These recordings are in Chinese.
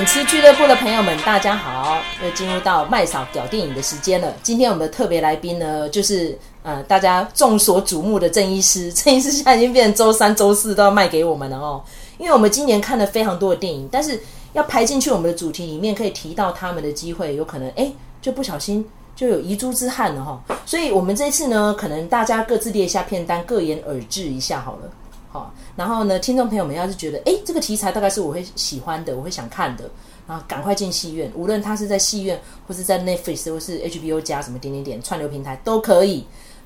影痴俱乐部的朋友们，大家好！又进入到麦嫂屌电影的时间了。今天我们的特别来宾呢，就是呃大家众所瞩目的郑医师。郑医师现在已经变成周三、周四都要卖给我们了哦。因为我们今年看了非常多的电影，但是要排进去我们的主题里面，可以提到他们的机会，有可能哎就不小心就有遗珠之憾了哈、哦。所以我们这次呢，可能大家各自列一下片单，各言而志一下好了。好，然后呢，听众朋友们要是觉得，哎，这个题材大概是我会喜欢的，我会想看的，然后赶快进戏院，无论他是在戏院，或是在 Netflix，或是 HBO 加什么点点点串流平台都可以。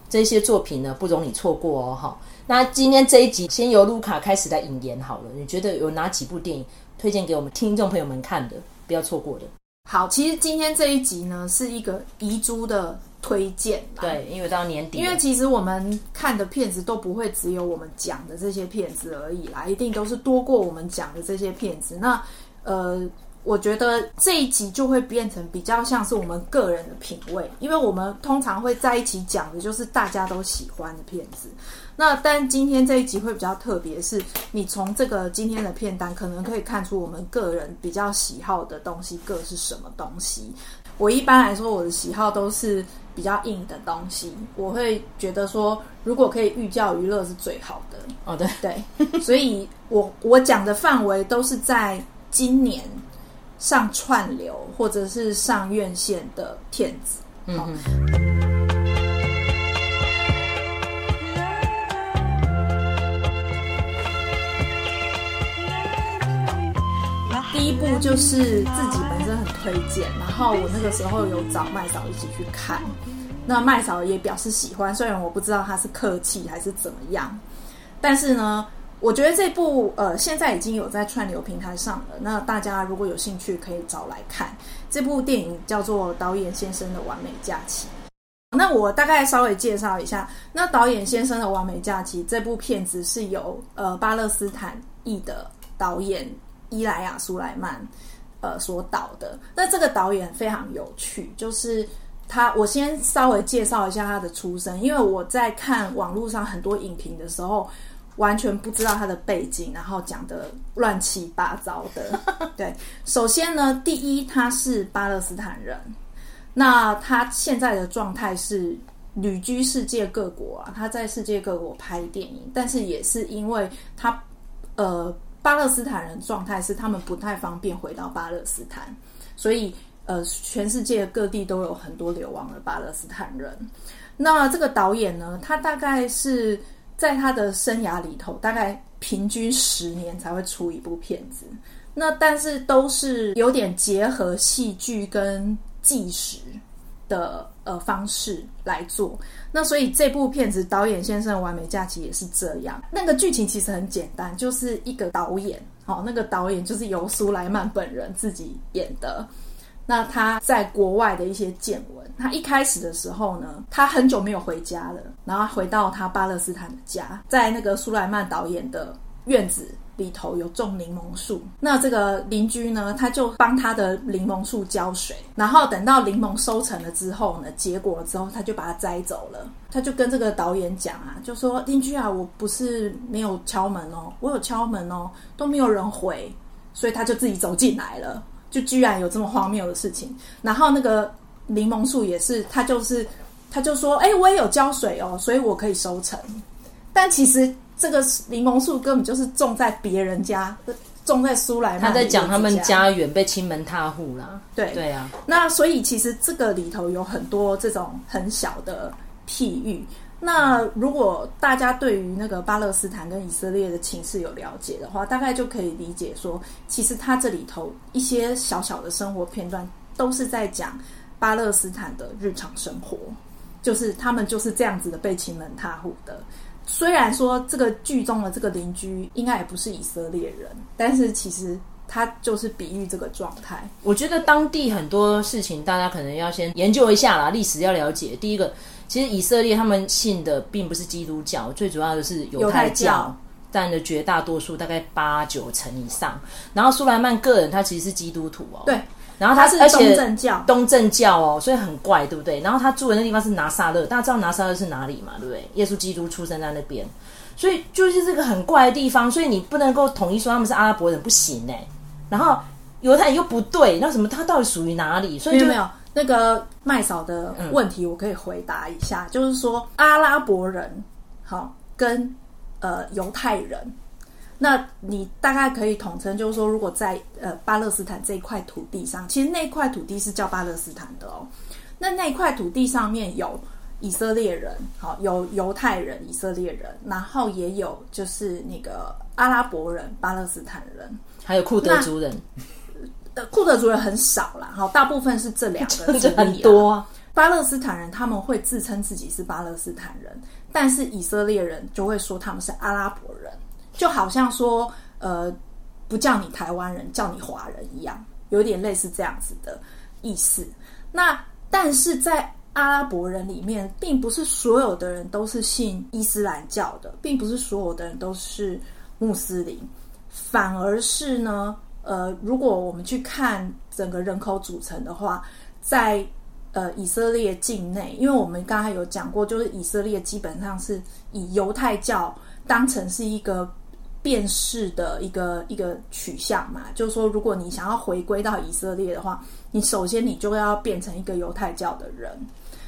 这些作品呢，不容你错过哦。哈，那今天这一集先由卢卡开始来引言好了。你觉得有哪几部电影推荐给我们听众朋友们看的，不要错过的？好，其实今天这一集呢，是一个遗珠的。推荐对，因为到年底，因为其实我们看的片子都不会只有我们讲的这些片子而已啦，一定都是多过我们讲的这些片子。那呃，我觉得这一集就会变成比较像是我们个人的品味，因为我们通常会在一起讲的就是大家都喜欢的片子。那但今天这一集会比较特别，是你从这个今天的片单可能可以看出我们个人比较喜好的东西各是什么东西。我一般来说，我的喜好都是比较硬的东西。我会觉得说，如果可以寓教于乐是最好的。哦，对对，所以我我讲的范围都是在今年上串流或者是上院线的片子。嗯哼。第一步就是自己本推荐，然后我那个时候有找麦嫂一起去看，那麦嫂也表示喜欢，虽然我不知道他是客气还是怎么样，但是呢，我觉得这部呃现在已经有在串流平台上了，那大家如果有兴趣可以找来看。这部电影叫做《导演先生的完美假期》，那我大概稍微介绍一下，那《导演先生的完美假期》这部片子是由呃巴勒斯坦裔的导演。伊莱亚·苏莱曼，呃，所导的。那这个导演非常有趣，就是他，我先稍微介绍一下他的出身，因为我在看网络上很多影评的时候，完全不知道他的背景，然后讲的乱七八糟的。对，首先呢，第一，他是巴勒斯坦人，那他现在的状态是旅居世界各国啊，他在世界各国拍电影，但是也是因为他，呃。巴勒斯坦人状态是他们不太方便回到巴勒斯坦，所以呃，全世界各地都有很多流亡的巴勒斯坦人。那这个导演呢，他大概是在他的生涯里头，大概平均十年才会出一部片子。那但是都是有点结合戏剧跟纪实的呃方式来做，那所以这部片子导演先生完美假期也是这样。那个剧情其实很简单，就是一个导演，哦，那个导演就是由苏莱曼本人自己演的。那他在国外的一些见闻，他一开始的时候呢，他很久没有回家了，然后回到他巴勒斯坦的家，在那个苏莱曼导演的院子。里头有种柠檬树，那这个邻居呢，他就帮他的柠檬树浇水，然后等到柠檬收成了之后呢，结果之后他就把它摘走了。他就跟这个导演讲啊，就说邻居啊，我不是没有敲门哦，我有敲门哦，都没有人回，所以他就自己走进来了，就居然有这么荒谬的事情。然后那个柠檬树也是，他就是他就说，哎，我也有浇水哦，所以我可以收成，但其实。这个柠檬树根本就是种在别人家，种在苏莱曼。他在讲他们家园被侵门踏户啦。对对啊，那所以其实这个里头有很多这种很小的譬喻。那如果大家对于那个巴勒斯坦跟以色列的情势有了解的话，大概就可以理解说，其实他这里头一些小小的生活片段，都是在讲巴勒斯坦的日常生活，就是他们就是这样子的被侵门踏户的。虽然说这个剧中的这个邻居应该也不是以色列人，但是其实他就是比喻这个状态。我觉得当地很多事情大家可能要先研究一下啦，历史要了解。第一个，其实以色列他们信的并不是基督教，最主要的是犹太教，占了绝大多数，大概八九成以上。然后苏莱曼个人他其实是基督徒哦，对。然后他是东正教，东正教哦，所以很怪，对不对？然后他住的那地方是拿撒勒，大家知道拿撒勒是哪里嘛？对不对？耶稣基督出生在那边，所以就是这个很怪的地方，所以你不能够统一说他们是阿拉伯人，不行呢。然后犹太人又不对，那什么他到底属于哪里？所以就没有没有那个麦嫂的问题，我可以回答一下，嗯、就是说阿拉伯人好跟呃犹太人。那你大概可以统称，就是说，如果在呃巴勒斯坦这一块土地上，其实那块土地是叫巴勒斯坦的哦。那那块土地上面有以色列人，好，有犹太人、以色列人，然后也有就是那个阿拉伯人、巴勒斯坦人，还有库德族人。呃，库德族人很少啦，好，大部分是这两个，就很多啊。巴勒斯坦人他们会自称自己是巴勒斯坦人，但是以色列人就会说他们是阿拉伯人。就好像说，呃，不叫你台湾人，叫你华人一样，有点类似这样子的意思。那但是在阿拉伯人里面，并不是所有的人都是信伊斯兰教的，并不是所有的人都是穆斯林，反而是呢，呃，如果我们去看整个人口组成的话，在呃以色列境内，因为我们刚才有讲过，就是以色列基本上是以犹太教当成是一个。辨识的一个一个取向嘛，就是说，如果你想要回归到以色列的话，你首先你就要变成一个犹太教的人，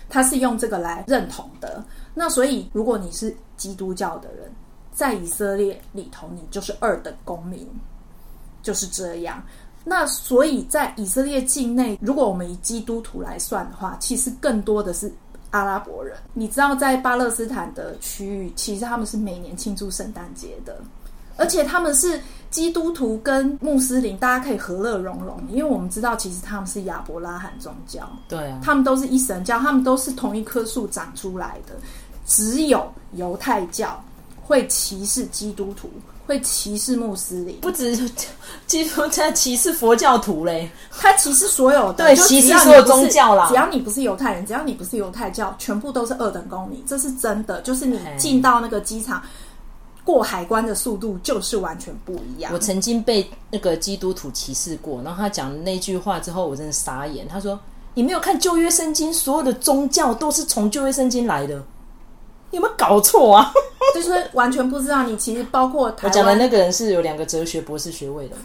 他是用这个来认同的。那所以，如果你是基督教的人，在以色列里头，你就是二等公民，就是这样。那所以在以色列境内，如果我们以基督徒来算的话，其实更多的是阿拉伯人。你知道，在巴勒斯坦的区域，其实他们是每年庆祝圣诞节的。而且他们是基督徒跟穆斯林，大家可以和乐融融，因为我们知道其实他们是亚伯拉罕宗教，对啊，他们都是一神教，他们都是同一棵树长出来的。只有犹太教会歧视基督徒，会歧视穆斯林，不止基督教歧视佛教徒嘞，他歧视所有的，对，歧视所有宗教啦。只要你不是犹太人，只要你不是犹太教，全部都是二等公民，这是真的。就是你进到那个机场。过海关的速度就是完全不一样。我曾经被那个基督徒歧视过，然后他讲那句话之后，我真的傻眼。他说：“你没有看旧约圣经，所有的宗教都是从旧约圣经来的，有没有搞错啊？” 就是完全不知道。你其实包括台我讲的那个人是有两个哲学博士学位的。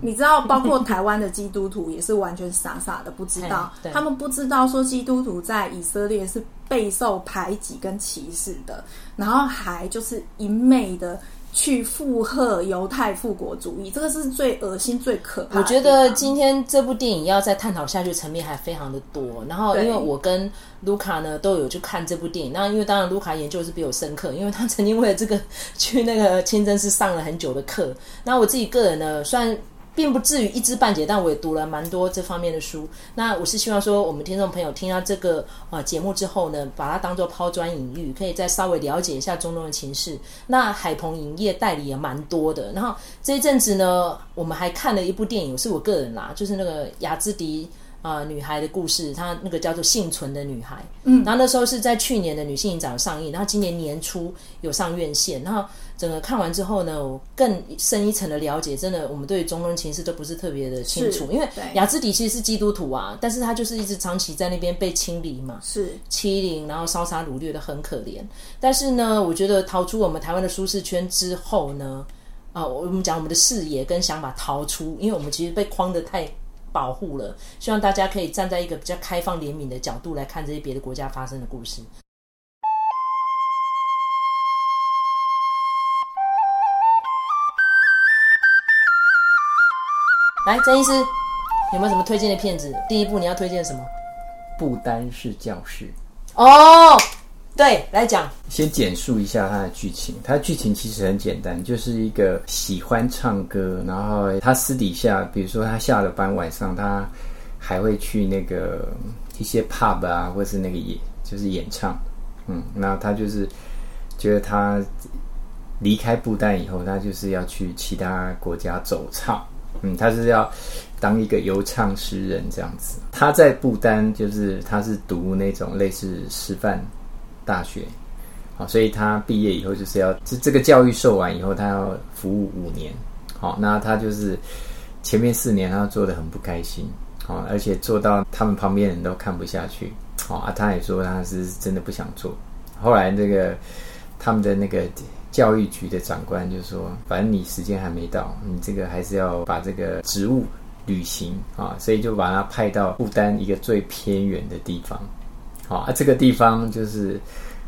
你知道，包括台湾的基督徒也是完全傻傻的，不知道，他们不知道说基督徒在以色列是备受排挤跟歧视的，然后还就是一昧的去附和犹太复国主义，这个是最恶心、最可怕的。我觉得今天这部电影要再探讨下去层面还非常的多。然后，因为我跟卢卡呢都有去看这部电影，那因为当然卢卡研究是比我深刻，因为他曾经为了这个去那个清真寺上了很久的课。那我自己个人呢，虽然。并不至于一知半解，但我也读了蛮多这方面的书。那我是希望说，我们听众朋友听到这个啊节目之后呢，把它当做抛砖引玉，可以再稍微了解一下中东的情势。那海鹏影业代理也蛮多的。然后这一阵子呢，我们还看了一部电影，是我个人啦，就是那个雅兹迪、呃、女孩的故事，她那个叫做《幸存的女孩》。嗯，然后那时候是在去年的女性影展上映，然后今年年初有上院线，然后。整个看完之后呢，我更深一层的了解，真的，我们对中东情势都不是特别的清楚。因为雅兹底其实是基督徒啊，但是他就是一直长期在那边被清理嘛，是欺凌，然后烧杀掳掠的很可怜。但是呢，我觉得逃出我们台湾的舒适圈之后呢，啊，我们讲我们的视野跟想法逃出，因为我们其实被框得太保护了。希望大家可以站在一个比较开放怜悯的角度来看这些别的国家发生的故事。来，曾医师，有没有什么推荐的片子？第一部你要推荐什么？不单是教室。哦，对，来讲。先简述一下他的剧情。他的剧情其实很简单，就是一个喜欢唱歌，然后他私底下，比如说他下了班晚上，他还会去那个一些 pub 啊，或是那个演，就是演唱。嗯，那他就是觉得他离开不丹以后，他就是要去其他国家走唱。嗯，他是要当一个游唱诗人这样子。他在不丹，就是他是读那种类似师范大学，好，所以他毕业以后就是要这这个教育受完以后，他要服务五年。好，那他就是前面四年他做得很不开心，好，而且做到他们旁边人都看不下去。好啊，他也说他是真的不想做。后来那个他们的那个。教育局的长官就说：“反正你时间还没到，你这个还是要把这个职务旅行啊，所以就把他派到不丹一个最偏远的地方。好啊，这个地方就是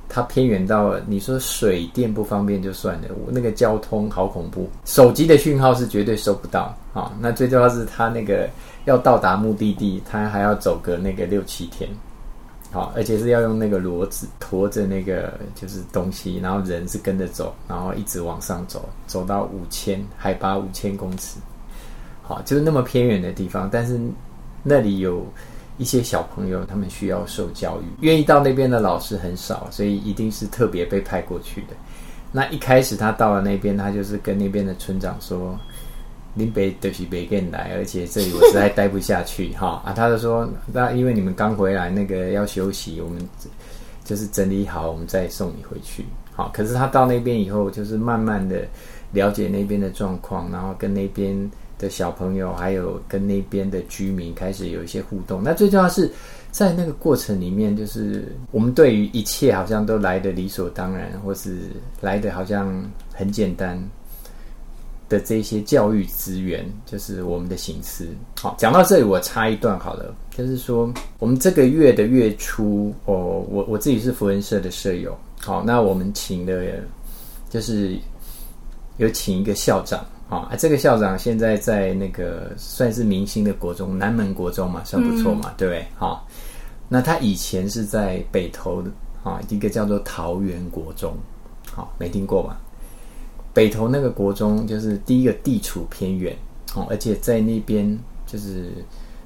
它偏远到你说水电不方便就算了，那个交通好恐怖，手机的讯号是绝对收不到啊。那最重要是它那个要到达目的地，它还要走个那个六七天。好，而且是要用那个骡子驮着那个就是东西，然后人是跟着走，然后一直往上走，走到五千海拔五千公尺，好，就是那么偏远的地方，但是那里有一些小朋友，他们需要受教育，愿意到那边的老师很少，所以一定是特别被派过去的。那一开始他到了那边，他就是跟那边的村长说。林北都是北跟来，而且这里我实在待不下去哈啊！他就说，那因为你们刚回来，那个要休息，我们就是整理好，我们再送你回去。好，可是他到那边以后，就是慢慢的了解那边的状况，然后跟那边的小朋友，还有跟那边的居民开始有一些互动。那最重要是在那个过程里面，就是我们对于一切好像都来得理所当然，或是来得好像很简单。的这些教育资源，就是我们的省思。好，讲到这里，我插一段好了，就是说，我们这个月的月初，哦，我我自己是福仁社的舍友，好，那我们请的，就是有请一个校长，啊，这个校长现在在那个算是明星的国中，南门国中嘛，算不错嘛，嗯、对不对？好，那他以前是在北投的，啊，一个叫做桃园国中，好，没听过吧？北投那个国中就是第一个地处偏远哦，而且在那边就是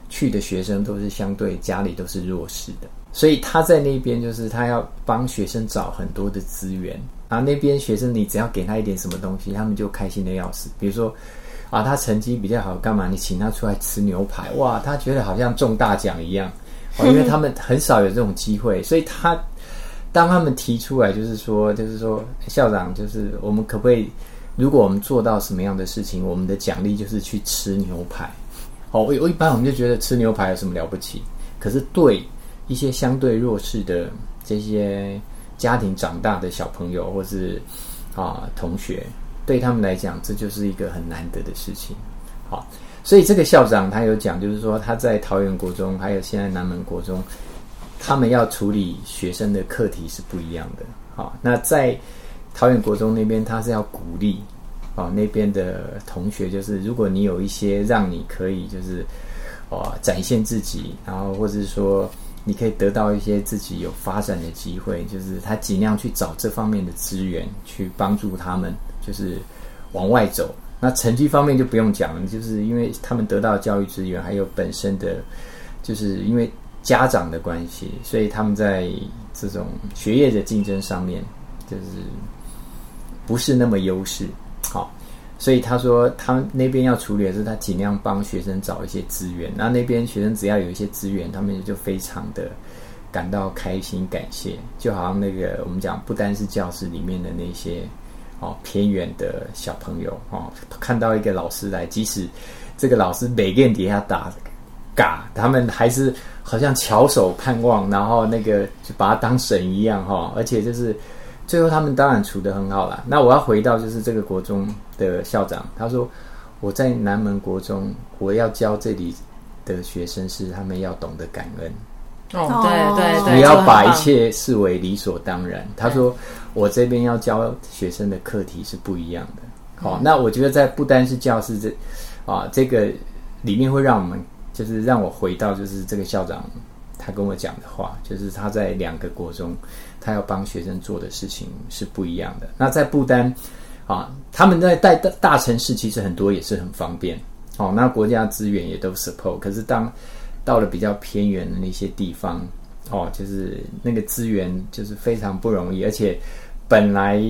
去的学生都是相对家里都是弱势的，所以他在那边就是他要帮学生找很多的资源，然后那边学生你只要给他一点什么东西，他们就开心的要死。比如说啊，他成绩比较好，干嘛？你请他出来吃牛排，哇，他觉得好像中大奖一样哦，因为他们很少有这种机会，所以他。当他们提出来，就是说，就是说，校长，就是我们可不可以，如果我们做到什么样的事情，我们的奖励就是去吃牛排。哦，我一般我们就觉得吃牛排有什么了不起？可是对一些相对弱势的这些家庭长大的小朋友，或是啊同学，对他们来讲，这就是一个很难得的事情。好，所以这个校长他有讲，就是说他在桃园国中，还有现在南门国中。他们要处理学生的课题是不一样的。好，那在桃园国中那边，他是要鼓励啊那边的同学，就是如果你有一些让你可以就是啊展现自己，然后或者是说你可以得到一些自己有发展的机会，就是他尽量去找这方面的资源去帮助他们，就是往外走。那成绩方面就不用讲了，就是因为他们得到教育资源，还有本身的，就是因为。家长的关系，所以他们在这种学业的竞争上面，就是不是那么优势。好，所以他说他们那边要处理的是，他尽量帮学生找一些资源。那那边学生只要有一些资源，他们也就非常的感到开心、感谢。就好像那个我们讲，不单是教室里面的那些哦偏远的小朋友哦，看到一个老师来，即使这个老师每个人底下打嘎，他们还是。好像翘首盼望，然后那个就把他当神一样哈，而且就是最后他们当然处得很好啦。那我要回到就是这个国中的校长，他说我在南门国中，我要教这里的学生是他们要懂得感恩。哦，对对对，不要把一切视为理所当然。他说我这边要教学生的课题是不一样的。好，那我觉得在不单是教师这啊这个里面会让我们。就是让我回到，就是这个校长他跟我讲的话，就是他在两个国中，他要帮学生做的事情是不一样的。那在不丹啊，他们在大大城市其实很多也是很方便哦，那国家资源也都 support。可是当到了比较偏远的那些地方哦，就是那个资源就是非常不容易，而且本来。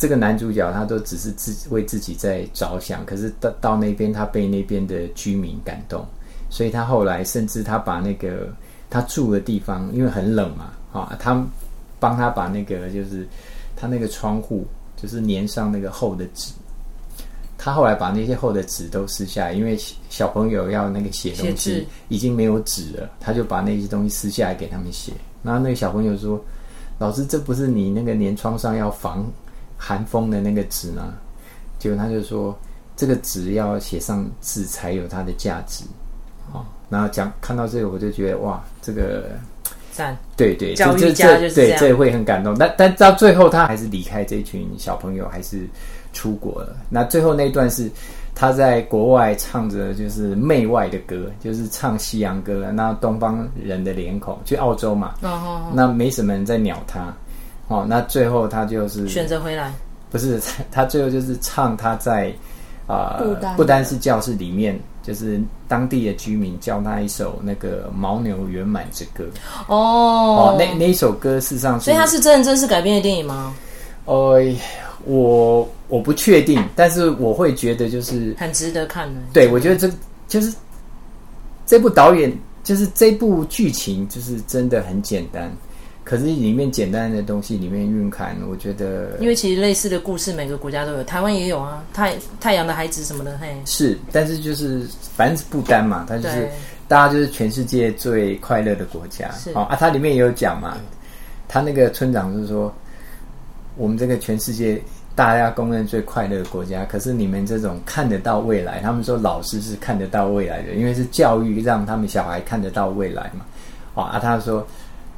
这个男主角他都只是自为自己在着想，可是到到那边他被那边的居民感动，所以他后来甚至他把那个他住的地方，因为很冷嘛，啊，他帮他把那个就是他那个窗户就是粘上那个厚的纸，他后来把那些厚的纸都撕下来，因为小朋友要那个写东西已经没有纸了，他就把那些东西撕下来给他们写。然后那个小朋友说：“老师，这不是你那个粘窗上要防。”寒风的那个纸吗，结果他就说：“这个纸要写上字才有它的价值。哦，然后讲看到这个，我就觉得哇，这个赞，对对，教育家就是这，对，这会很感动。但但到最后，他还是离开这群小朋友，还是出国了。那最后那段是他在国外唱着就是媚外的歌，就是唱西洋歌。那东方人的脸孔，去澳洲嘛，哦哦哦，那没什么人在鸟他。哦，那最后他就是选择回来，不是 他最后就是唱他在啊、呃，不单是教室里面。就是当地的居民教他一首那个牦牛圆满之歌哦，哦，那那一首歌事实上是，所以它是真人真事改编的电影吗？呃，我我不确定，但是我会觉得就是很值得看的。对，我觉得这就是这部导演就是这部剧情就是真的很简单。可是里面简单的东西里面蕴含，我觉得，因为其实类似的故事每个国家都有，台湾也有啊，太太阳的孩子什么的，嘿，是，但是就是反正是不丹嘛，它就是大家就是全世界最快乐的国家，是。啊，它里面也有讲嘛，他那个村长就是说，我们这个全世界大家公认最快乐的国家，可是你们这种看得到未来，他们说老师是看得到未来的，因为是教育让他们小孩看得到未来嘛，啊，他说。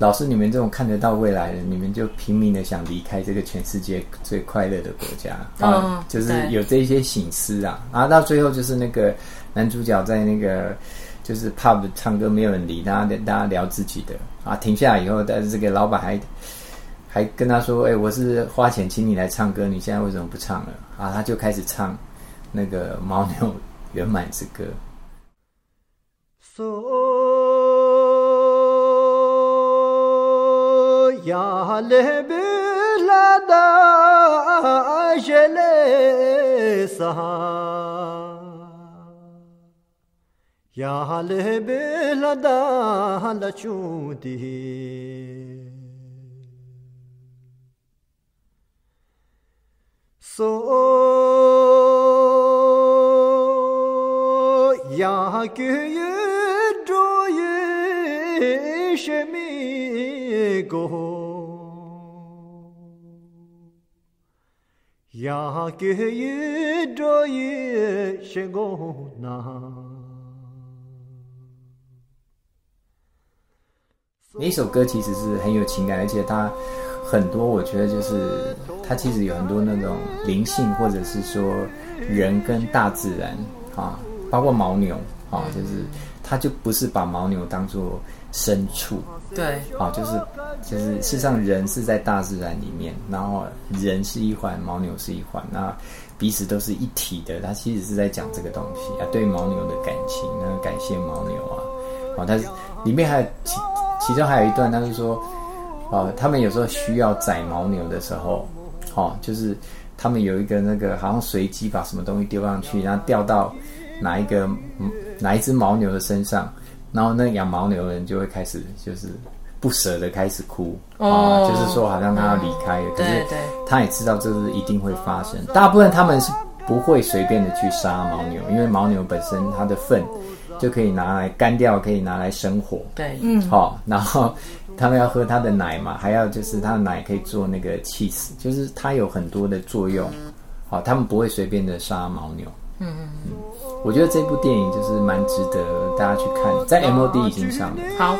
老师，你们这种看得到未来的，你们就拼命的想离开这个全世界最快乐的国家啊，就是有这些醒思啊。然后到最后就是那个男主角在那个就是 pub 唱歌，没有人理他，大家聊自己的啊。停下来以后，但是这个老板还还跟他说：“哎，我是花钱请你来唱歌，你现在为什么不唱了？”啊，他就开始唱那个牦牛圆满之歌。呀 Salih bilada ajele saha Ya halih bilada la chudi So ya kyü dro ye shemi go 呀给予诸于什米果。呀，给予这一些过那一首歌其实是很有情感，而且它很多，我觉得就是它其实有很多那种灵性，或者是说人跟大自然啊，包括牦牛啊，就是它就不是把牦牛当做牲畜。对，好，就是就是，事实上人是在大自然里面，然后人是一环，牦牛是一环，那彼此都是一体的。他其实是在讲这个东西啊，对牦牛的感情，那感谢牦牛啊，啊，但是里面还有其其中还有一段，他是说，哦，他们有时候需要宰牦牛的时候，哦，就是他们有一个那个好像随机把什么东西丢上去，然后掉到哪一个哪一只牦牛的身上。然后那养牦牛的人就会开始就是不舍得开始哭啊、哦哦，就是说好像他要离开了，嗯、可是他也知道这是一定会发生。大部分他们是不会随便的去杀牦牛，因为牦牛本身它的粪就可以拿来干掉，可以拿来生火。对，嗯，好、哦，然后他们要喝他的奶嘛，还要就是他的奶可以做那个 cheese，就是它有很多的作用。好、哦，他们不会随便的杀牦牛。嗯嗯嗯，我觉得这部电影就是蛮值得大家去看，在 MOD 已经上了。好。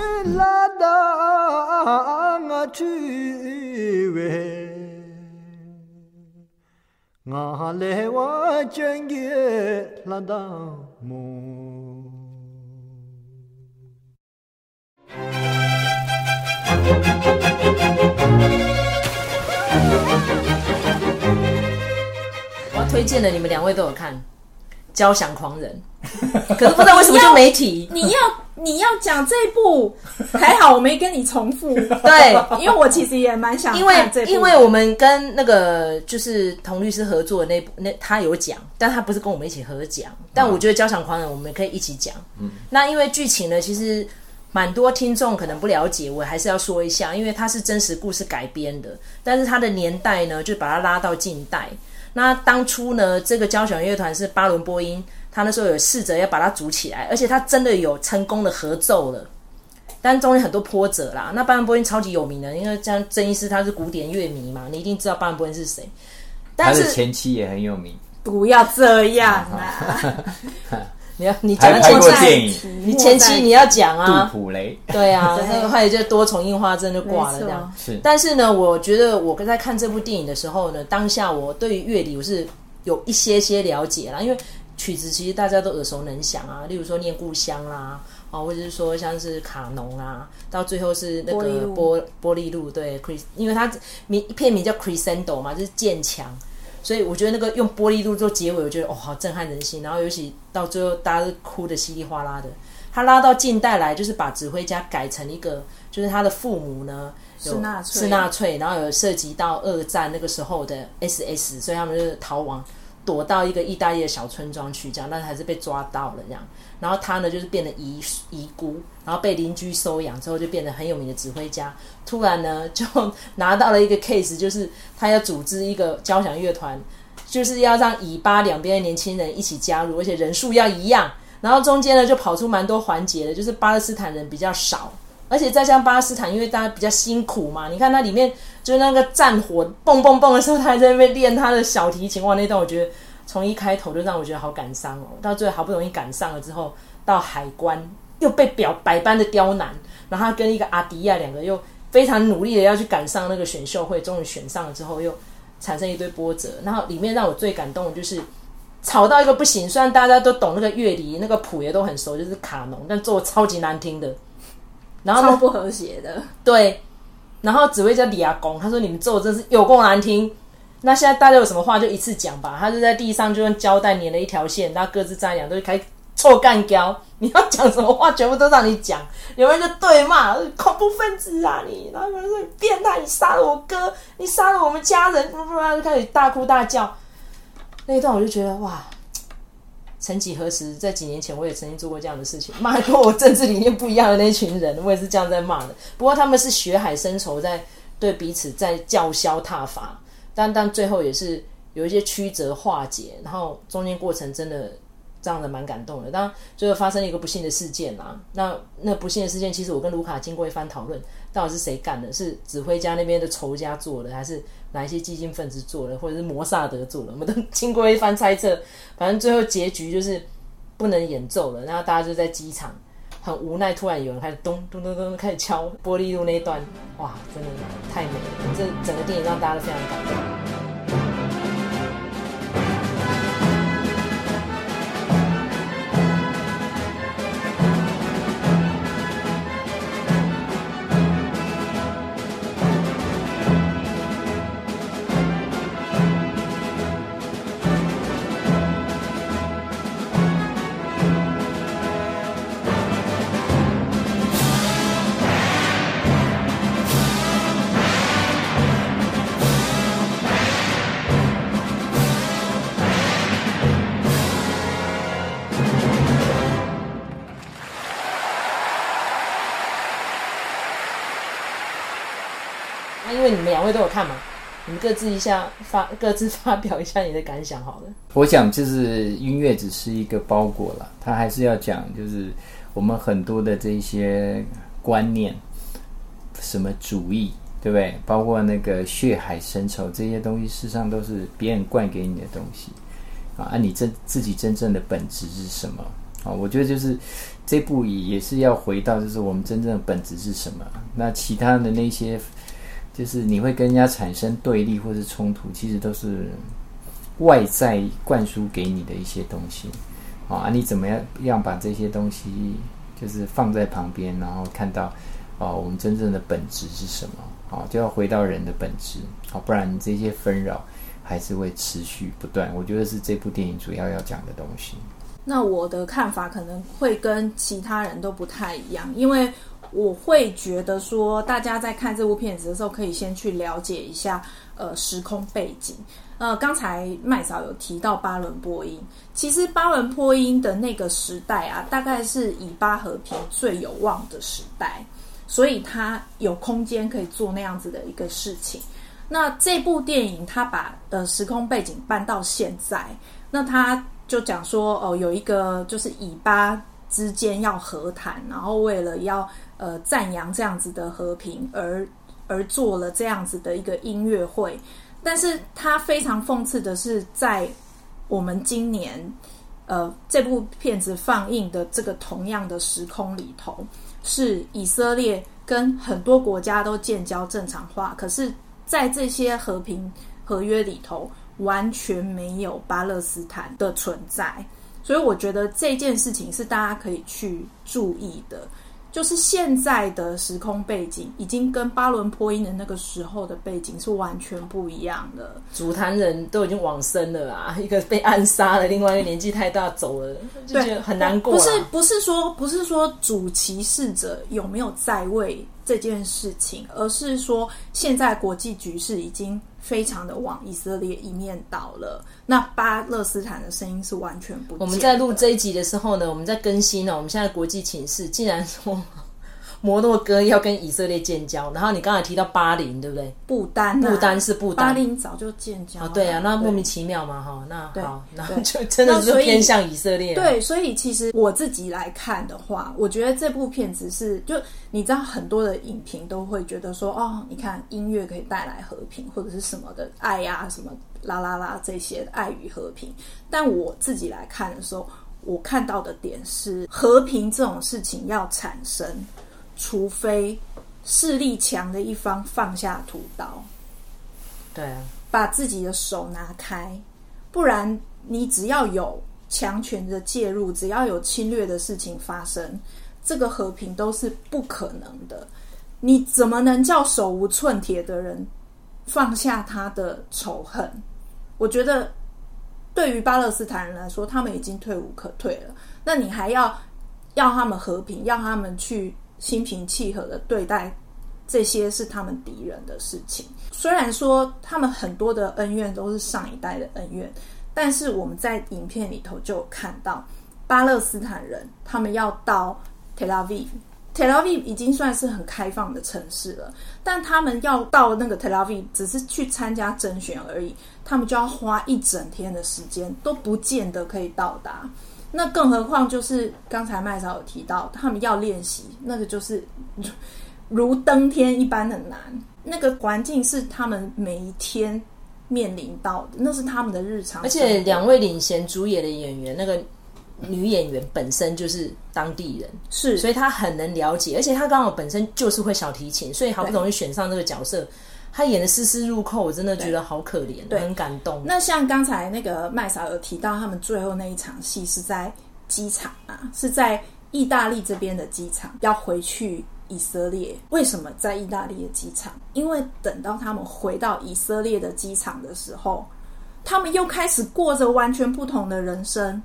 我推荐的，你们两位都有看。交响狂人，可是不知道为什么就没提。你要你要讲这一部，还好我没跟你重复。对，因为我其实也蛮想看。因为因为我们跟那个就是童律师合作的那部，那他有讲，但他不是跟我们一起合讲。但我觉得交响狂人我们可以一起讲。嗯，那因为剧情呢，其实蛮多听众可能不了解，我还是要说一下，因为它是真实故事改编的，但是它的年代呢，就把它拉到近代。那当初呢，这个交响乐团是巴伦波音，他那时候有试着要把它组起来，而且他真的有成功的合奏了，但中间很多波折啦。那巴伦波音超级有名的，因为像郑医师他是古典乐迷嘛，你一定知道巴伦波音是谁。但是前妻也很有名。不要这样啊！你要你讲前期，你前期你要讲啊。杜普雷，对啊，那个后来就多重樱花针就挂了这样。是，但是呢，我觉得我在看这部电影的时候呢，当下我对于乐理我是有一些些了解啦，因为曲子其实大家都耳熟能详啊，例如说《念故乡》啦，啊，或者是说像是卡农啊，到最后是那个玻玻璃路，对，Chris，因为它名片名叫 Crescendo 嘛，就是渐强。所以我觉得那个用玻璃路做结尾，我觉得哦，好震撼人心。然后尤其到最后，大家都哭得稀里哗啦的。他拉到近代来，就是把指挥家改成一个，就是他的父母呢有是纳粹，是纳粹，然后有涉及到二战那个时候的 SS，所以他们就是逃亡。躲到一个意大利的小村庄去，这样，但是还是被抓到了这样。然后他呢，就是变得遗遗孤，然后被邻居收养之后，就变得很有名的指挥家。突然呢，就拿到了一个 case，就是他要组织一个交响乐团，就是要让以巴两边的年轻人一起加入，而且人数要一样。然后中间呢，就跑出蛮多环节的，就是巴勒斯坦人比较少。而且再像巴勒斯坦，因为大家比较辛苦嘛，你看它里面就是那个战火蹦蹦蹦的时候，他还在那边练他的小提琴。哇，那段我觉得从一开头就让我觉得好感伤哦。到最后好不容易赶上了之后，到海关又被表百般的刁难，然后他跟一个阿迪亚两个又非常努力的要去赶上那个选秀会，终于选上了之后，又产生一堆波折。然后里面让我最感动的就是吵到一个不行，虽然大家都懂那个乐理，那个谱也都很熟，就是卡农，但做超级难听的。然后超不和谐的，对。然后指挥叫李亚公，他说：“你们做的真是有够难听。”那现在大家有什么话就一次讲吧。他就在地上就用胶带粘了一条线，大家各自站两，都开始臭干胶。你要讲什么话，全部都让你讲。有人就对骂恐怖分子啊你，然后有人说你变态，你杀了我哥，你杀了我们家人，不不不，就开始大哭大叫。那一段我就觉得哇。曾几何时，在几年前，我也曾经做过这样的事情，骂跟我政治理念不一样的那群人，我也是这样在骂的。不过他们是血海深仇，在对彼此在叫嚣挞伐，但但最后也是有一些曲折化解，然后中间过程真的。这样的蛮感动的，当最后发生一个不幸的事件啊。那那不幸的事件，其实我跟卢卡经过一番讨论，到底是谁干的？是指挥家那边的仇家做的，还是哪一些激进分子做的，或者是摩萨德做的？我们都经过一番猜测，反正最后结局就是不能演奏了。然后大家就在机场很无奈，突然有人开始咚咚咚咚开始敲玻璃路那一段，哇，真的太美了！这整个电影让大家都非常感动。两位都有看吗？你们各自一下发，各自发表一下你的感想好了。我想就是音乐只是一个包裹了，它还是要讲就是我们很多的这些观念，什么主义，对不对？包括那个血海深仇这些东西，事实上都是别人灌给你的东西啊。你真自己真正的本质是什么啊？我觉得就是这部也是要回到，就是我们真正的本质是什么。那其他的那些。就是你会跟人家产生对立或是冲突，其实都是外在灌输给你的一些东西啊。你怎么样样把这些东西就是放在旁边，然后看到啊，我们真正的本质是什么？啊，就要回到人的本质啊，不然这些纷扰还是会持续不断。我觉得是这部电影主要要讲的东西。那我的看法可能会跟其他人都不太一样，因为。我会觉得说，大家在看这部片子的时候，可以先去了解一下呃时空背景。呃，刚才麦嫂有提到巴伦波音，其实巴伦波音的那个时代啊，大概是以巴和平最有望的时代，所以他有空间可以做那样子的一个事情。那这部电影他把呃时空背景搬到现在，那他就讲说哦、有一个就是以巴之间要和谈，然后为了要呃，赞扬这样子的和平而而做了这样子的一个音乐会，但是他非常讽刺的是，在我们今年呃这部片子放映的这个同样的时空里头，是以色列跟很多国家都建交正常化，可是，在这些和平合约里头，完全没有巴勒斯坦的存在。所以我觉得这件事情是大家可以去注意的。就是现在的时空背景已经跟巴伦坡音的那个时候的背景是完全不一样的。主坛人都已经往生了啊，一个被暗杀了，另外一个年纪太大走了，就觉得很难过。不是不是说不是说主骑士者有没有在位这件事情，而是说现在国际局势已经非常的往以色列一面倒了。那巴勒斯坦的声音是完全不。我们在录这一集的时候呢，我们在更新呢。我们现在国际情势，竟然说摩洛哥要跟以色列建交，然后你刚才提到巴林，对不对？不丹、啊，不丹是不丹，巴林早就建交对啊，那莫名其妙嘛，哈，那好，那 就真的是偏向以色列。对，所以其实我自己来看的话，我觉得这部片子是，就你知道，很多的影评都会觉得说，哦，你看音乐可以带来和平，或者是什么的爱呀、啊，什么。啦啦啦，这些爱与和平，但我自己来看的时候，我看到的点是，和平这种事情要产生，除非势力强的一方放下屠刀，对啊，把自己的手拿开，不然你只要有强权的介入，只要有侵略的事情发生，这个和平都是不可能的。你怎么能叫手无寸铁的人放下他的仇恨？我觉得，对于巴勒斯坦人来说，他们已经退无可退了。那你还要要他们和平，要他们去心平气和的对待这些是他们敌人的事情。虽然说他们很多的恩怨都是上一代的恩怨，但是我们在影片里头就看到巴勒斯坦人他们要到 Tel Aviv。Tel Aviv 已经算是很开放的城市了，但他们要到那个 Tel Aviv 只是去参加甄选而已，他们就要花一整天的时间，都不见得可以到达。那更何况就是刚才麦嫂有提到，他们要练习，那个就是 如登天一般的难。那个环境是他们每一天面临到的，那是他们的日常。而且两位领衔主演的演员，那个。女演员本身就是当地人，是，所以她很能了解，而且她刚好本身就是会小提琴，所以好不容易选上这个角色，她演的丝丝入扣，我真的觉得好可怜，对，很感动。那像刚才那个麦嫂有提到，他们最后那一场戏是在机场啊，是在意大利这边的机场，要回去以色列。为什么在意大利的机场？因为等到他们回到以色列的机场的时候，他们又开始过着完全不同的人生。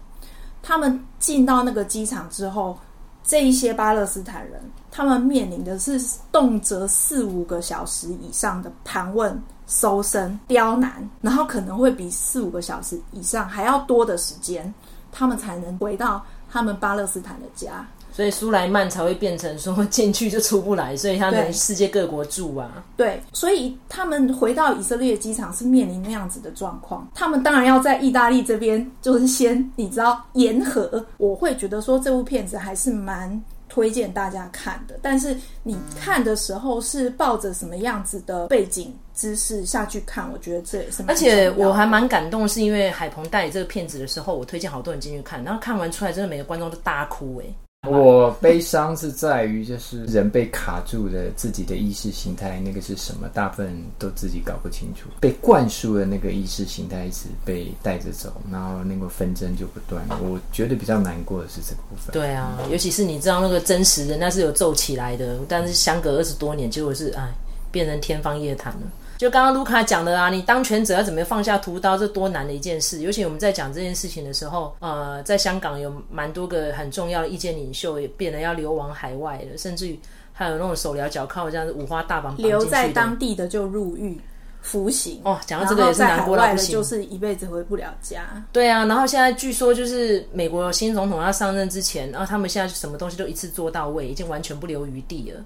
他们进到那个机场之后，这一些巴勒斯坦人，他们面临的是动辄四五个小时以上的盘问、搜身、刁难，然后可能会比四五个小时以上还要多的时间，他们才能回到他们巴勒斯坦的家。所以苏莱曼才会变成说进去就出不来，所以他们世界各国住啊。对，所以他们回到以色列机场是面临那样子的状况。他们当然要在意大利这边，就是先你知道沿河。我会觉得说这部片子还是蛮推荐大家看的，但是你看的时候是抱着什么样子的背景知识下去看？我觉得这也是。而且我还蛮感动，是因为海鹏代理这个片子的时候，我推荐好多人进去看，然后看完出来，真的每个观众都大哭哎。我悲伤是在于，就是人被卡住的自己的意识形态，那个是什么？大部分都自己搞不清楚。被灌输的那个意识形态一直被带着走，然后那个纷争就不断。我觉得比较难过的是这个部分。对啊，尤其是你知道那个真实的，那是有皱起来的，但是相隔二十多年，结果是哎，变成天方夜谭了。就刚刚卢卡讲的啊，你当权者要怎么放下屠刀，这多难的一件事。尤其我们在讲这件事情的时候，呃，在香港有蛮多个很重要的意见领袖也变得要流亡海外了，甚至于还有那种手镣脚铐这样子五花大绑绑留在当地的就入狱服刑哦。讲到这个也是难过到不行，就是一辈子回不了家。对啊，然后现在据说就是美国新总统要上任之前，然后他们现在什么东西都一次做到位，已经完全不留余地了。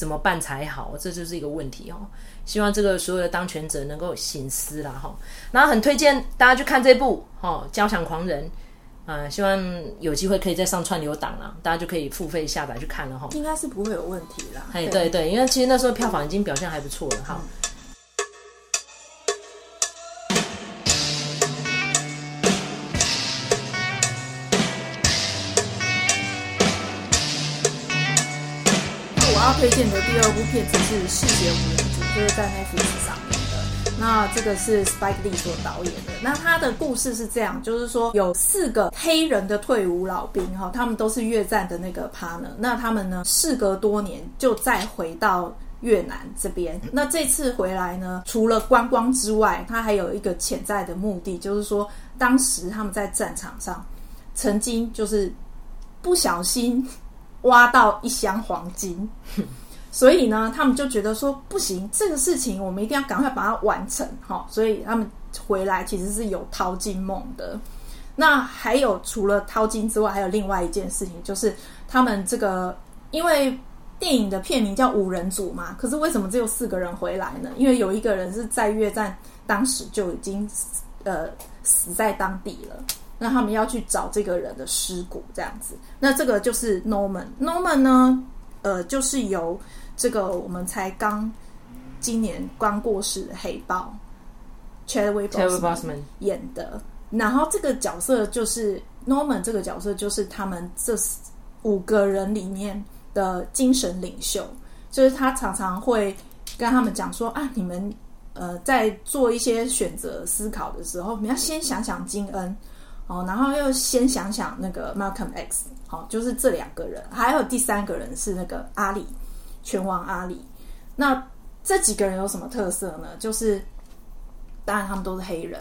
怎么办才好？这就是一个问题哦。希望这个所有的当权者能够醒思啦哈。然后很推荐大家去看这部哈《交响狂人》，呃，希望有机会可以再上串流档啦，大家就可以付费下载去看了哈。应该是不会有问题啦。哎，对对，因为其实那时候票房已经表现还不错了哈。要推荐的第二部片子是《嗜血五人组》，就是在 Netflix 上面的。那这个是 Spike Lee 所导演的。那他的故事是这样，就是说有四个黑人的退伍老兵哈，他们都是越战的那个 partner。那他们呢，事隔多年就再回到越南这边。那这次回来呢，除了观光之外，他还有一个潜在的目的，就是说当时他们在战场上曾经就是不小心。挖到一箱黄金，所以呢，他们就觉得说不行，这个事情我们一定要赶快把它完成哈。所以他们回来其实是有淘金梦的。那还有除了淘金之外，还有另外一件事情，就是他们这个因为电影的片名叫五人组嘛，可是为什么只有四个人回来呢？因为有一个人是在越战当时就已经呃死在当地了。那他们要去找这个人的尸骨，这样子。那这个就是 Norman。Norman 呢，呃，就是由这个我们才刚今年刚过世的黑豹 Chadwick Boseman 演的。然后这个角色就是 Norman，这个角色就是他们这五个人里面的精神领袖，就是他常常会跟他们讲说啊，你们呃在做一些选择思考的时候，你要先想想金恩。哦，然后又先想想那个 Malcolm X，好，就是这两个人，还有第三个人是那个阿里，拳王阿里。那这几个人有什么特色呢？就是当然他们都是黑人。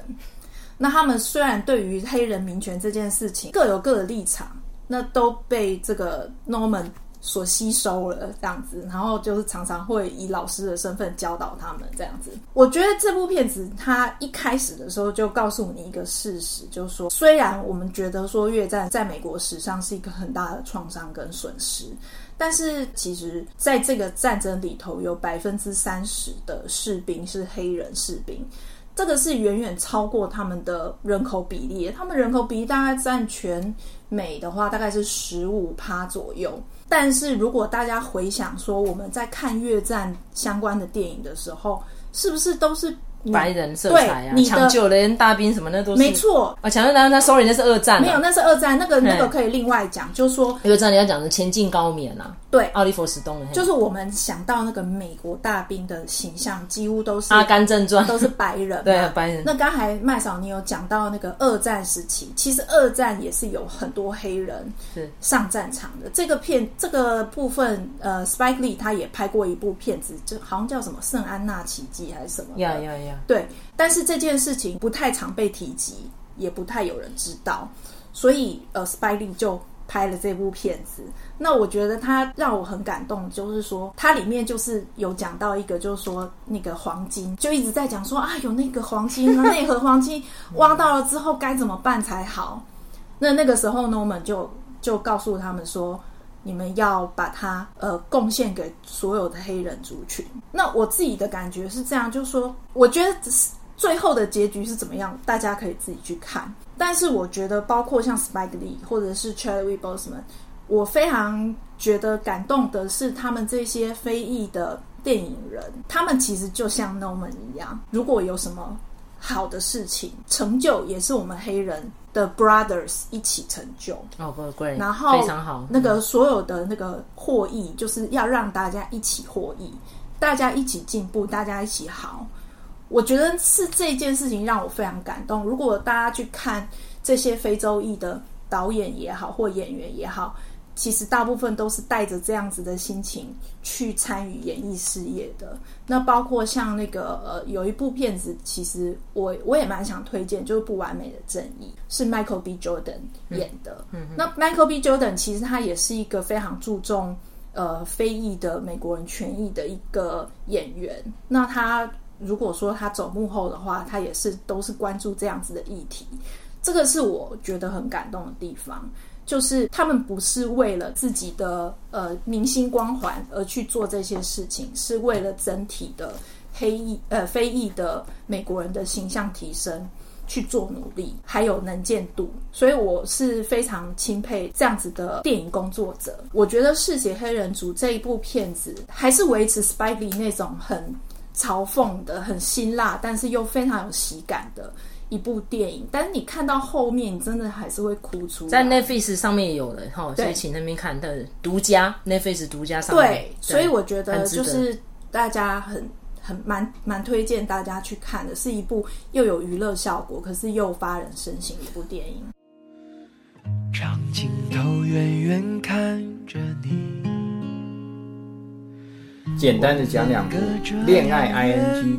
那他们虽然对于黑人民权这件事情各有各的立场，那都被这个 Norman。所吸收了这样子，然后就是常常会以老师的身份教导他们这样子。我觉得这部片子它一开始的时候就告诉你一个事实，就是说，虽然我们觉得说越战在美国史上是一个很大的创伤跟损失，但是其实在这个战争里头，有百分之三十的士兵是黑人士兵。这个是远远超过他们的人口比例，他们人口比例大概占全美的话，大概是十五趴左右。但是如果大家回想说，我们在看越战相关的电影的时候，是不是都是？白人色彩啊，抢救人大兵什么那都是没错啊。抢救大兵，那 sorry，那是二战，没有，那是二战。那个那个可以另外讲，就是说，二战你要讲的前进高棉啊，对，奥利弗史东的，就是我们想到那个美国大兵的形象，几乎都是阿甘正传，都是白人，对，白人。那刚才麦嫂你有讲到那个二战时期，其实二战也是有很多黑人是上战场的。这个片这个部分，呃，Spike Lee 他也拍过一部片子，就好像叫什么《圣安娜奇迹》还是什么？呀呀呀，对。但是这件事情不太常被提及，也不太有人知道，所以呃，Spidey 就拍了这部片子。那我觉得他让我很感动，就是说它里面就是有讲到一个，就是说那个黄金，就一直在讲说啊，有那个黄金，那盒黄金挖到了之后该怎么办才好？那那个时候呢，我们就就告诉他们说，你们要把它呃贡献给所有的黑人族群。那我自己的感觉是这样，就是说，我觉得。最后的结局是怎么样？大家可以自己去看。但是我觉得，包括像 Spike Lee 或者是 Chadwick Boseman，我非常觉得感动的是，他们这些非裔的电影人，他们其实就像 Norman 一样，如果有什么好的事情成就，也是我们黑人的 brothers 一起成就。哦，不贵，然后非常好。那个所有的那个获益，就是要让大家一起获益，大家一起进步，大家一起好。我觉得是这件事情让我非常感动。如果大家去看这些非洲裔的导演也好，或演员也好，其实大部分都是带着这样子的心情去参与演艺事业的。那包括像那个呃，有一部片子，其实我我也蛮想推荐，就是《不完美的正义》，是 Michael B. Jordan 演的。嗯，嗯，那 Michael B. Jordan 其实他也是一个非常注重呃非裔的美国人权益的一个演员。那他。如果说他走幕后的话，他也是都是关注这样子的议题，这个是我觉得很感动的地方，就是他们不是为了自己的呃明星光环而去做这些事情，是为了整体的黑裔呃非裔的美国人的形象提升去做努力，还有能见度，所以我是非常钦佩这样子的电影工作者。我觉得《嗜血黑人族》这一部片子还是维持 Spidey 那种很。嘲讽的很辛辣，但是又非常有喜感的一部电影，但是你看到后面，你真的还是会哭出来。在 Netflix 上面也有了哈，所以请那边看的独家 Netflix 独家上面。对，所以我觉得就是大家很很蛮蛮推荐大家去看的，是一部又有娱乐效果，可是又发人深省的一部电影。长镜头远远看着你。简单的讲两部恋爱 ING，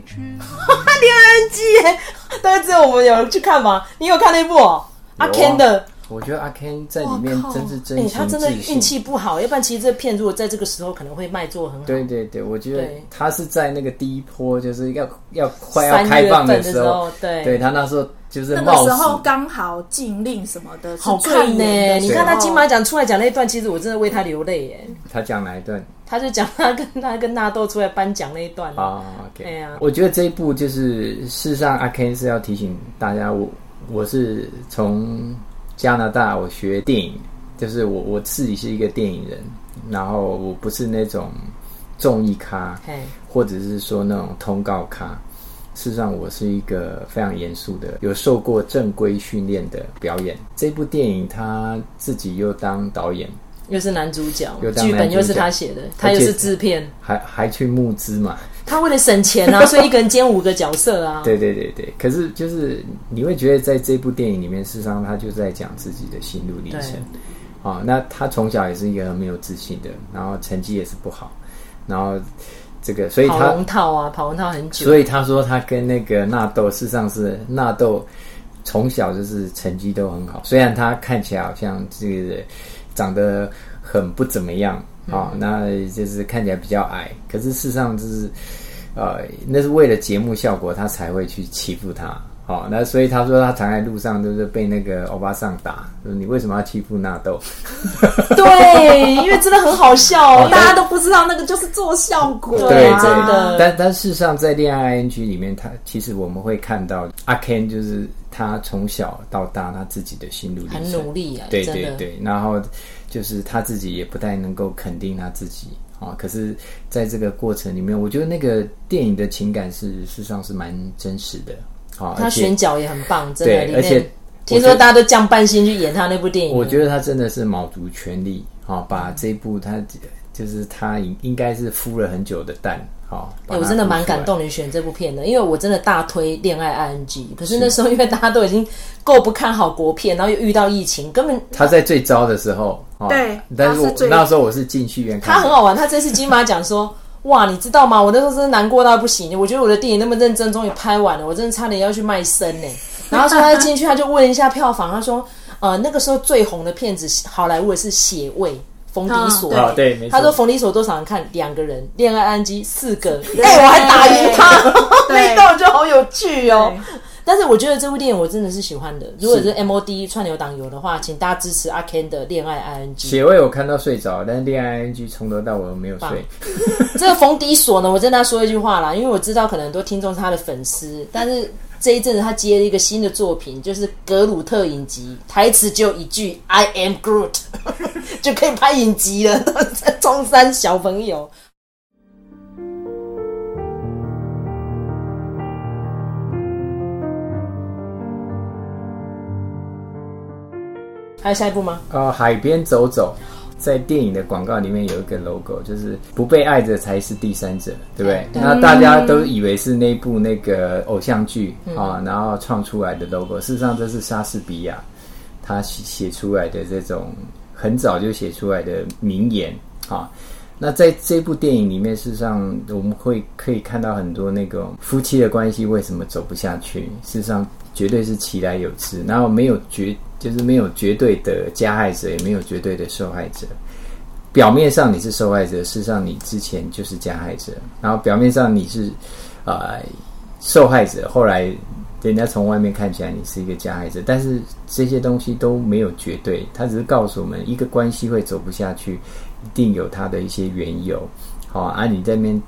恋爱 ING，但是只有我们有人去看吗？你有看那部哦？阿 Ken 的，我觉得阿 Ken 在里面真是真心、欸、他真的运气不好，要不然其实这片如果在这个时候可能会卖座很好。对对对，我觉得他是在那个第一波就是要要快要开放的时候，对，对他那时候。就是那个时候刚好禁令什么的，好看呢、欸。你看他金马奖出来讲那一段，其实我真的为他流泪耶。他讲哪一段？他就讲他跟他跟纳豆出来颁奖那一段啊。对、oh, 呀、okay. 我觉得这一部就是事实上，阿 Ken 是要提醒大家，我我是从加拿大我学电影，就是我我自己是一个电影人，然后我不是那种综艺咖.或者是说那种通告咖。事实上，我是一个非常严肃的，有受过正规训练的表演。这部电影他自己又当导演，又是男主角，剧本又是他写的，他又是制片，还还去募资嘛？他为了省钱啊，所以一个人兼五个角色啊。对对对对，可是就是你会觉得在这部电影里面，事实上他就在讲自己的心路历程啊。那他从小也是一个很没有自信的，然后成绩也是不好，然后。这个，所以他跑龙套啊，跑龙套很久。所以他说他跟那个纳豆，事实上是纳豆从小就是成绩都很好，虽然他看起来好像这个长得很不怎么样啊、那就是看起来比较矮，可是事实上就是呃，那是为了节目效果，他才会去欺负他。哦，那所以他说他常在路上就是被那个欧巴桑打，就是你为什么要欺负纳豆？对，因为真的很好笑，哦，大家都不知道那个就是做效果。对，真的。但但事实上，在恋爱 ING 里面，他其实我们会看到阿 Ken 就是他从小到大他自己的心路历程，很努力啊，对对对。然后就是他自己也不太能够肯定他自己啊，可是在这个过程里面，我觉得那个电影的情感是事实上是蛮真实的。他选角也很棒，真的。对，而且听说大家都降半薪去演他那部电影。我觉得他真的是卯足全力，好把这部他就是他应应该是孵了很久的蛋，好。哎，我真的蛮感动你选这部片的，因为我真的大推《恋爱 ING》，可是那时候因为大家都已经够不看好国片，然后又遇到疫情，根本他在最糟的时候，对。但是我那时候我是进去院看，他很好玩。他这次金马奖说。哇，你知道吗？我那时候真的难过到不行。我觉得我的电影那么认真，终于拍完了，我真的差点要去卖身呢。然后说他进去，他就问一下票房，他说：“呃，那个时候最红的片子，好莱坞的是《血味》，冯迪索。啊”对，没错。他说冯迪索多少人看？两个人。恋爱 ING 四个。哎、欸，我还打赢他，那一段我觉得好有趣哦。但是我觉得这部电影我真的是喜欢的。如果是 MOD 串流党有的话，请大家支持阿 Ken 的《恋爱 ING》。血味我看到睡着，但是《恋爱 ING》从头到尾我没有睡。这个冯迪索呢，我跟他说一句话啦，因为我知道可能很多听众是他的粉丝，但是这一阵子他接了一个新的作品，就是《格鲁特影集》，台词就一句 “I am Groot”，就可以拍影集了。中山小朋友。还有下一步吗？呃，海边走走，在电影的广告里面有一个 logo，就是不被爱着才是第三者，对不对？对，那大家都以为是那部那个偶像剧啊，嗯，然后创出来的 logo，事实上这是莎士比亚他写出来的这种很早就写出来的名言啊。那在这部电影里面，事实上我们会可以看到很多那个夫妻的关系为什么走不下去，事实上绝对是其来有之，然后没有绝。就是没有绝对的加害者，也没有绝对的受害者。表面上你是受害者，事实上你之前就是加害者。然后表面上你是呃受害者，后来人家从外面看起来你是一个加害者。但是这些东西都没有绝对，它只是告诉我们一个关系会走不下去，一定有它的一些缘由。好啊，你在那边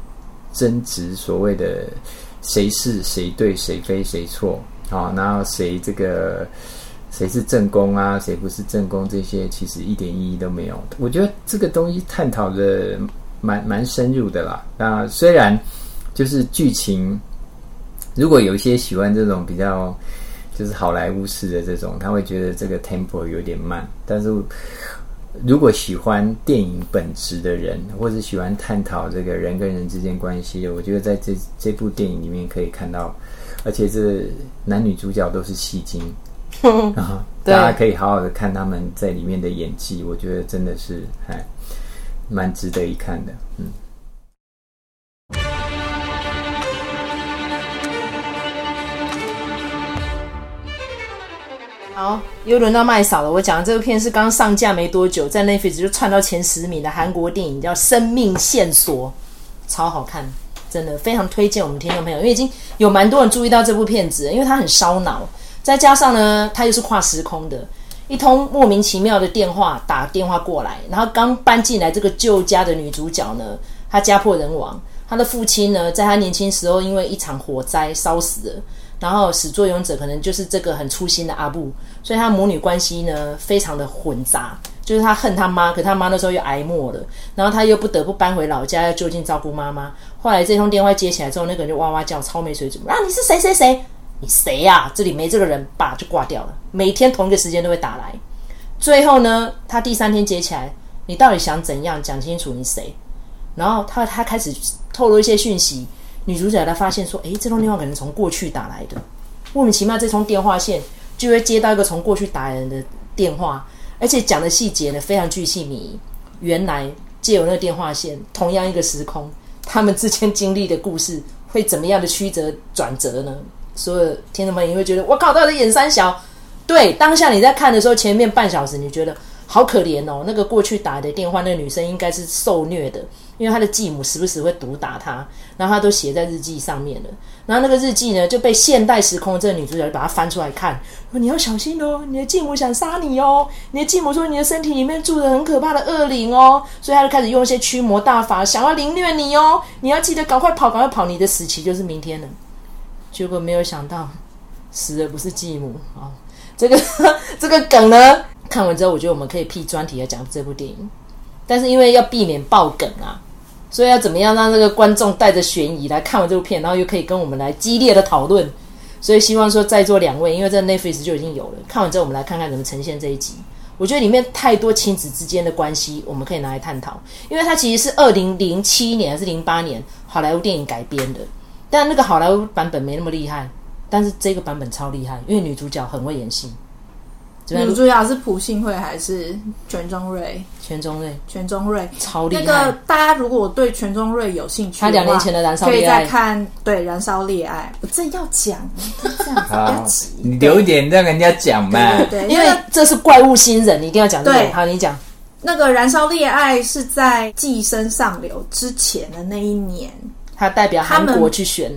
争执所谓的谁是谁对谁非谁错啊，然后谁这个。谁是正宫啊？谁不是正宫？这些其实一点意义都没有。我觉得这个东西探讨的蛮蛮深入的啦。那虽然就是剧情，如果有一些喜欢这种比较就是好莱坞式的这种，他会觉得这个 tempo 有点慢。但是如果喜欢电影本质的人，或者喜欢探讨这个人跟人之间关系的，我觉得在这这部电影里面可以看到，而且这男女主角都是戏精，然后大家可以好好的看他们在里面的演技，我觉得真的是还蛮值得一看的，嗯。好，又轮到麦嫂了。我讲的这个片是刚上架没多久，在 Netflix 就窜到前十名的韩国电影，叫《生命线索》，超好看，真的非常推荐我们听众朋友。因为已经有蛮多人注意到这部片子，因为它很烧脑，再加上呢，它又是跨时空的，一通莫名其妙的电话打电话过来，然后刚搬进来这个旧家的女主角呢，她家破人亡，她的父亲呢，在她年轻时候因为一场火灾烧死了。然后始作俑者可能就是这个很粗心的阿布，所以她母女关系呢非常的混杂，就是他恨他妈，可他妈那时候又挨骂了，然后他又不得不搬回老家要就近照顾妈妈。后来这通电话接起来之后，那个人就哇哇叫，超没水准啊！你是谁谁谁？你谁呀、这里没这个人，爸就挂掉了。每天同一个时间都会打来，最后呢，他第三天接起来，你到底想怎样？讲清楚你谁？然后他他开始透露一些讯息。女主角她发现说：“诶，这通电话可能从过去打来的，莫名其妙，这通电话线就会接到一个从过去打来的电话，而且讲的细节呢非常具细靡遗。原来借由那个电话线，同样一个时空，他们之间经历的故事会怎么样的曲折转折呢？所有听众朋友你会觉得，我靠，他在演三小。对，当下你在看的时候，前面半小时你觉得。”好可怜哦，那个过去打的电话，那个女生应该是受虐的，因为她的继母时不时会毒打她，然后她都写在日记上面了。然后那个日记呢，就被现代时空这个女主角就把它翻出来看，说你要小心哦，你的继母想杀你哦，你的继母说你的身体里面住着很可怕的恶灵哦，所以她就开始用一些驱魔大法，想要凌虐你哦，你要记得赶快跑，赶快跑，你的死期就是明天了。结果没有想到，死的不是继母啊，这个 这个梗呢。看完之后，我觉得我们可以辟专题来讲这部电影，但是因为要避免爆梗啊，所以要怎么样让这个观众带着悬疑来看完这部片，然后又可以跟我们来激烈的讨论。所以希望说在座两位，因为这 Netflix 就已经有了，看完之后我们来看看怎么呈现这一集。我觉得里面太多亲子之间的关系，我们可以拿来探讨，因为它其实是二零零七年还是零八年好莱坞电影改编的，但那个好莱坞版本没那么厉害，但是这个版本超厉害，因为女主角很会演戏。女主角是朴信惠还是全中瑞？全中瑞，全中瑞超厉害。那个大家如果对全中瑞有兴趣，他两年前的《燃烧恋爱》可以再看。对，《燃烧恋爱》我正要讲，这样不要急，你留一点让人家讲嘛。对，对，对，因为这是怪物新人，你一定要讲。对，好，你讲。那个《燃烧恋爱》是在《寄生上流》之前的那一年，他代表韩国去选。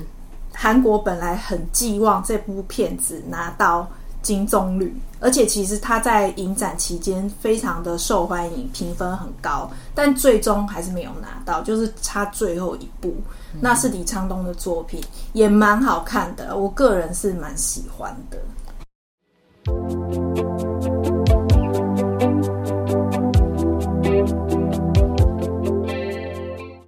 韩国本来很寄望这部片子拿到。金棕榈，而且其实他在影展期间非常的受欢迎，评分很高，但最终还是没有拿到，就是差最后一部。嗯、那是李沧东的作品，也蛮好看的，我个人是蛮喜欢的。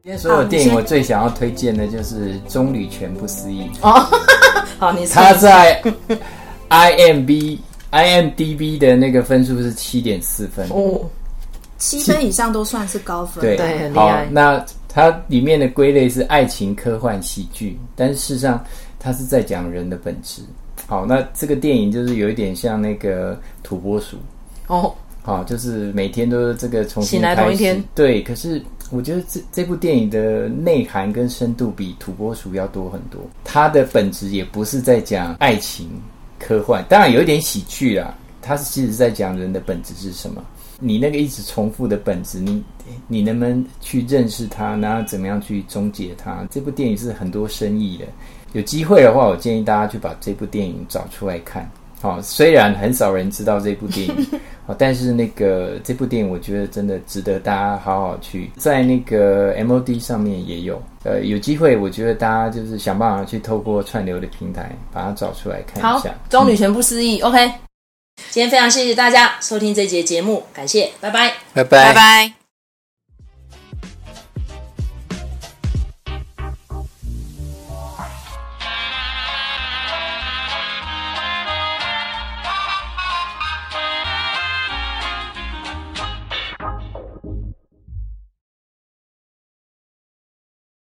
今天所有电影，我最想要推荐的就是《棕榈全不思议》哦。好，你他在。IMB IMDB 的那个分数是七点四分哦，七分以上都算是高分，对，对，很厉害。那它里面的归类是爱情科幻喜剧，但是事实上它是在讲人的本质。好，那这个电影就是有一点像那个土拨鼠哦，好，就是每天都是这个重新，醒来同一天。对，可是我觉得这这部电影的内涵跟深度比土拨鼠要多很多。它的本质也不是在讲爱情。科幻当然有一点喜剧啦，它是其实在讲人的本质是什么。你那个一直重复的本质，你你能不能去认识它，然后怎么样去终结它？这部电影是很多深意的。有机会的话，我建议大家去把这部电影找出来看。好，虽然很少人知道这部电影，但是那个这部电影我觉得真的值得大家好好去在那个 MOD 上面也有。呃，有机会我觉得大家就是想办法去透过串流的平台把它找出来看一下。好，中女全不思议。OK，今天非常谢谢大家收听这节节目，感谢，拜拜，拜拜，拜拜。